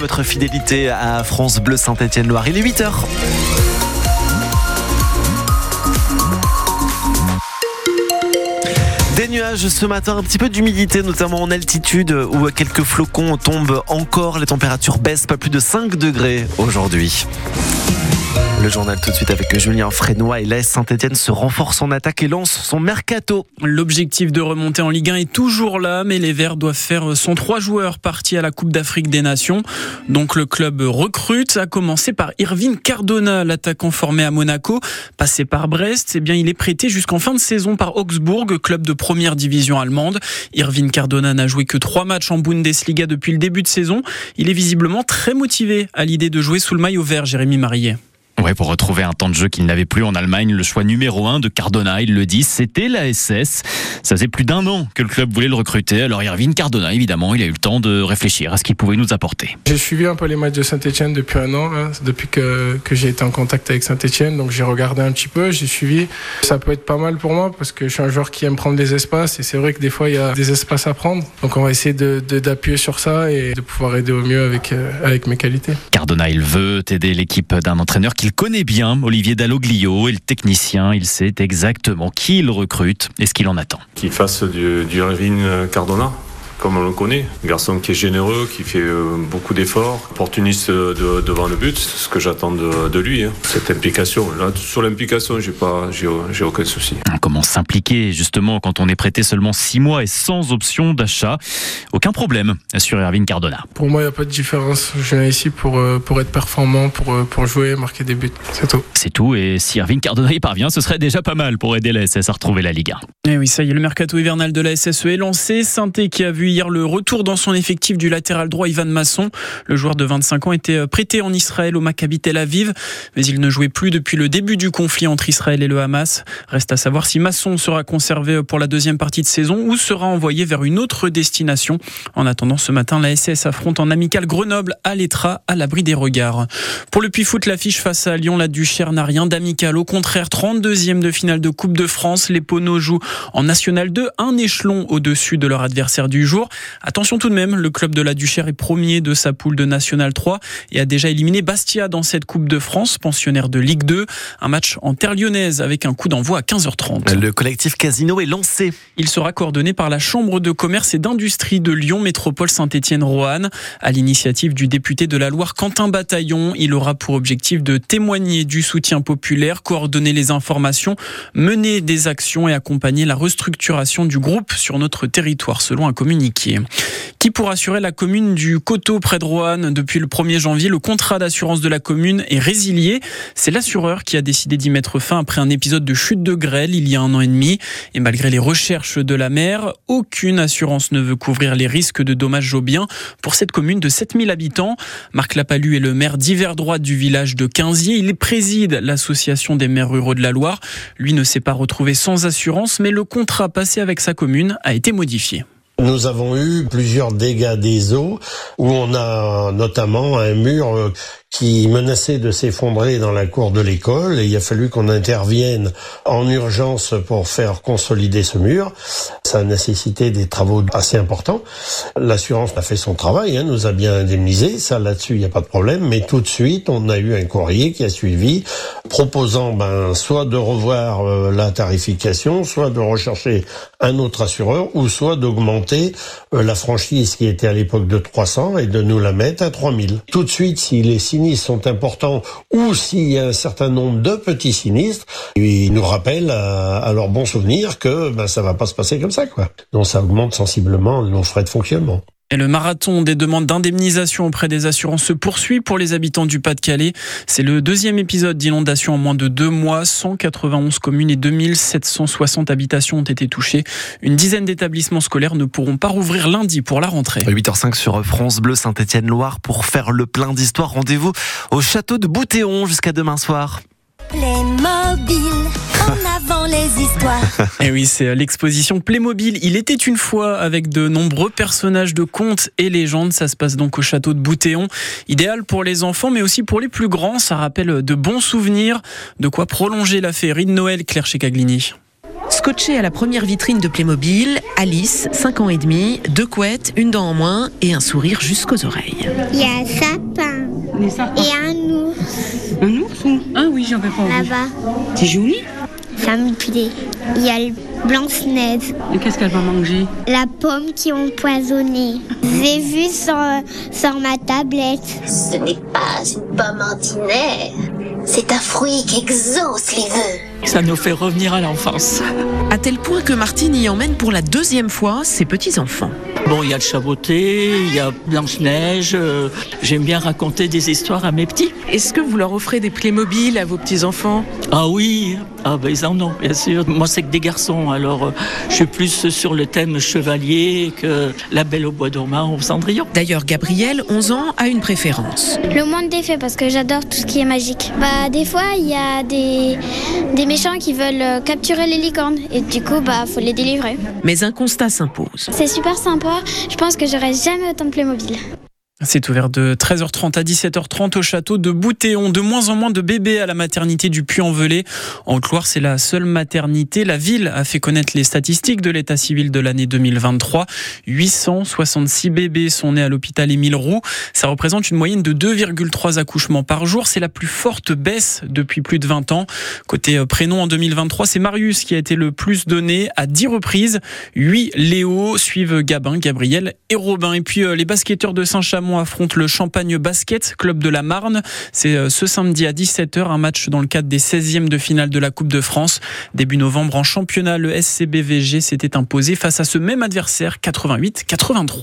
Votre fidélité à France Bleu Saint-Étienne-Loire, il est 8h. Des nuages ce matin, un petit peu d'humidité, notamment en altitude où quelques flocons tombent encore. Les températures baissent, pas plus de 5 degrés aujourd'hui. Le journal tout de suite avec Julien Frénois et l'AS Saint-Etienne se renforce en attaque et lance son mercato. L'objectif de remonter en Ligue 1 est toujours là, mais les Verts doivent faire son trois joueurs partis à la Coupe d'Afrique des Nations. Donc le club recrute, à commencer par Irvine Cardona, l'attaquant formé à Monaco, passé par Brest. Eh bien, il est prêté jusqu'en fin de saison par Augsbourg, club de première division allemande. Irvine Cardona n'a joué que trois matchs en Bundesliga depuis le début de saison. Il est visiblement très motivé à l'idée de jouer sous le maillot vert, Jérémy Marillet. Ouais, pour retrouver un temps de jeu qu'il n'avait plus en Allemagne, le choix numéro un de Cardona, il le dit, c'était la SS. Ça faisait plus d'un an que le club voulait le recruter. Alors Irvine Cardona, évidemment, il a eu le temps de réfléchir à ce qu'il pouvait nous apporter. J'ai suivi un peu les matchs de Saint-Etienne depuis un an, hein, depuis que, que j'ai été en contact avec Saint-Etienne. Donc j'ai regardé un petit peu, j'ai suivi. Ça peut être pas mal pour moi parce que je suis un joueur qui aime prendre des espaces et c'est vrai que des fois il y a des espaces à prendre. Donc on va essayer d'appuyer de, sur ça et de pouvoir aider au mieux avec, euh, avec mes qualités. Cardona, il veut aider l'équipe d'un entraîneur qu'il connaît bien, Olivier Dalloglio, et le technicien, il sait exactement qui il recrute et ce qu'il en attend. Qu'il fasse du, du Cardona? Comme on le connaît. Un garçon qui est généreux, qui fait euh, beaucoup d'efforts, opportuniste de, devant le but, c'est ce que j'attends de, de, lui. Hein. Cette implication. Là, sur l'implication, j'ai pas, j'ai aucun souci. Comment s'impliquer justement quand on est prêté seulement 6 mois et sans option d'achat? Aucun problème, sur Erwin Cardona. Pour moi, il n'y a pas de différence. Je viens ici pour, euh, pour être performant, pour, euh, pour jouer, marquer des buts. C'est tout. C'est tout. Et si Erwin Cardona y parvient, ce serait déjà pas mal pour aider la SS à retrouver la Ligue 1. Et eh oui, ça y est, le mercato hivernal de la SSE est lancé. saint qui a vu hier le retour dans son effectif du latéral droit Ivan Masson. Le joueur de 25 ans était prêté en Israël au Maccabi Tel Aviv, mais il ne jouait plus depuis le début du conflit entre Israël et le Hamas. Reste à savoir si Masson sera conservé pour la deuxième partie de saison ou sera envoyé vers une autre destination. En attendant, ce matin, la SS affronte en amical Grenoble à l'Etra, à l'abri des regards. Pour le Puy-Foot, l'affiche face à Lyon, la Duchère n'a rien d'amical. Au contraire, 32e de finale de Coupe de France. Les Poneaux jouent en National 2, un échelon au-dessus de leur adversaire du jour. Attention tout de même, le club de la Duchère est premier de sa poule de National 3 et a déjà éliminé Bastia dans cette Coupe de France, pensionnaire de Ligue 2. Un match en terre lyonnaise avec un coup d'envoi à 15h30. Le collectif Casino est lancé. Il sera coordonné par la Chambre de commerce et d'industrie de Lyon Métropole Saint-Étienne-Roanne. À l'initiative du député de la Loire Quentin Bataillon, il aura pour objectif de témoigner du soutien populaire, coordonner les informations, mener des actions et accompagner la restructuration du groupe sur notre territoire, selon un communiqué. Qui pour assurer la commune du Coteau près de Roanne depuis le 1er janvier, le contrat d'assurance de la commune est résilié. C'est l'assureur qui a décidé d'y mettre fin après un épisode de chute de grêle il y a un an et demi. Et malgré les recherches de la maire, aucune assurance ne veut couvrir les risques de dommages aux biens pour cette commune de 7000 habitants. Marc Lapalu est le maire d'hiver droite du village de Quinzier. Il préside l'association des maires ruraux de la Loire. Lui ne s'est pas retrouvé sans assurance, mais le contrat passé avec sa commune a été modifié. Nous avons eu plusieurs dégâts des eaux où on a notamment un mur qui menaçait de s'effondrer dans la cour de l'école et il a fallu qu'on intervienne en urgence pour faire consolider ce mur. Ça a nécessité des travaux assez importants. L'assurance a fait son travail, hein, nous a bien indemnisé, ça là-dessus il n'y a pas de problème, mais tout de suite on a eu un courrier qui a suivi proposant ben, soit de revoir euh, la tarification, soit de rechercher un autre assureur ou soit d'augmenter euh, la franchise qui était à l'époque de 300 et de nous la mettre à 3000. Tout de suite, s'il est signé sont importants ou s'il y a un certain nombre de petits sinistres, ils nous rappellent à, leur bon souvenir que ben, ça va pas se passer comme ça. Quoi. Donc ça augmente sensiblement nos frais de fonctionnement. Et le marathon des demandes d'indemnisation auprès des assurances se poursuit pour les habitants du Pas-de-Calais. C'est le deuxième épisode d'inondation en moins de deux mois. 191 communes et 2760 habitations ont été touchées. Une dizaine d'établissements scolaires ne pourront pas rouvrir lundi pour la rentrée. 8h05 sur France Bleu Saint-Étienne-Loire pour faire le plein d'histoire. Rendez-vous au château de Boutéon jusqu'à demain soir. Playmobil, en avant les histoires. Et eh oui, c'est l'exposition Playmobil. Il était une fois avec de nombreux personnages de contes et légendes. Ça se passe donc au château de Boutéon. Idéal pour les enfants, mais aussi pour les plus grands. Ça rappelle de bons souvenirs. De quoi prolonger la féerie de Noël, Claire Checaglini. Scotché à la première vitrine de Playmobil, Alice, 5 ans et demi, deux couettes, une dent en moins et un sourire jusqu'aux oreilles. Il y a un sapin et un ours Un ours Ah oui, j'en avais pas vu. là-bas. C'est joli. Ça me plaît. Il y a le Blanche-Neige, Et qu'est-ce qu'elle va manger? La pomme qui est empoisonnée. J'ai vu sur, sur ma tablette. Ce n'est pas une pomme ordinaire. C'est un fruit qui exauce les vœux. Ça nous fait revenir à l'enfance. Tel point que Martine y emmène pour la deuxième fois ses petits-enfants. Bon, il y a le chaboté, il y a Blanche-Neige. euh, J'aime bien raconter des histoires à mes petits. Est-ce que vous leur offrez des Playmobil à vos petits-enfants? Ah oui, ah ben ils en ont, bien sûr. Moi, c'est que des garçons, alors euh, je suis plus sur le thème chevalier que la belle au bois dormant au Cendrillon. D'ailleurs, Gabriel, 11 ans, a une préférence. Le monde des fées parce que j'adore tout ce qui est magique. Bah des fois il y a des, des méchants qui veulent euh, capturer les licornes et du coup bah faut les délivrer. Mais un constat s'impose. C'est super sympa. Je pense que j'aurais jamais autant de Playmobil. C'est ouvert de 13h30 à 17h30 au château de Boutéon. De moins en moins de bébés à la maternité du Puy-en-Velay. En Haute-Loire, c'est la seule maternité. La ville a fait connaître les statistiques de l'état civil de l'année 2023. 866 bébés sont nés à l'hôpital Émile Roux. Ça représente une moyenne de 2,3 accouchements par jour. C'est la plus forte baisse depuis plus de 20 ans. Côté euh, prénom en 2023, c'est Marius qui a été le plus donné à 10 reprises. 8 Léo suivent Gabin, Gabriel et Robin. Et puis euh, les basketteurs de Saint-Chamond affrontent le Champagne Basket, club de la Marne. C'est euh, ce samedi à 17h, un match dans le cadre des 16e de finale de la Coupe de France. Début novembre en championnat, le SCBVG s'était imposé face à ce même adversaire 88-83.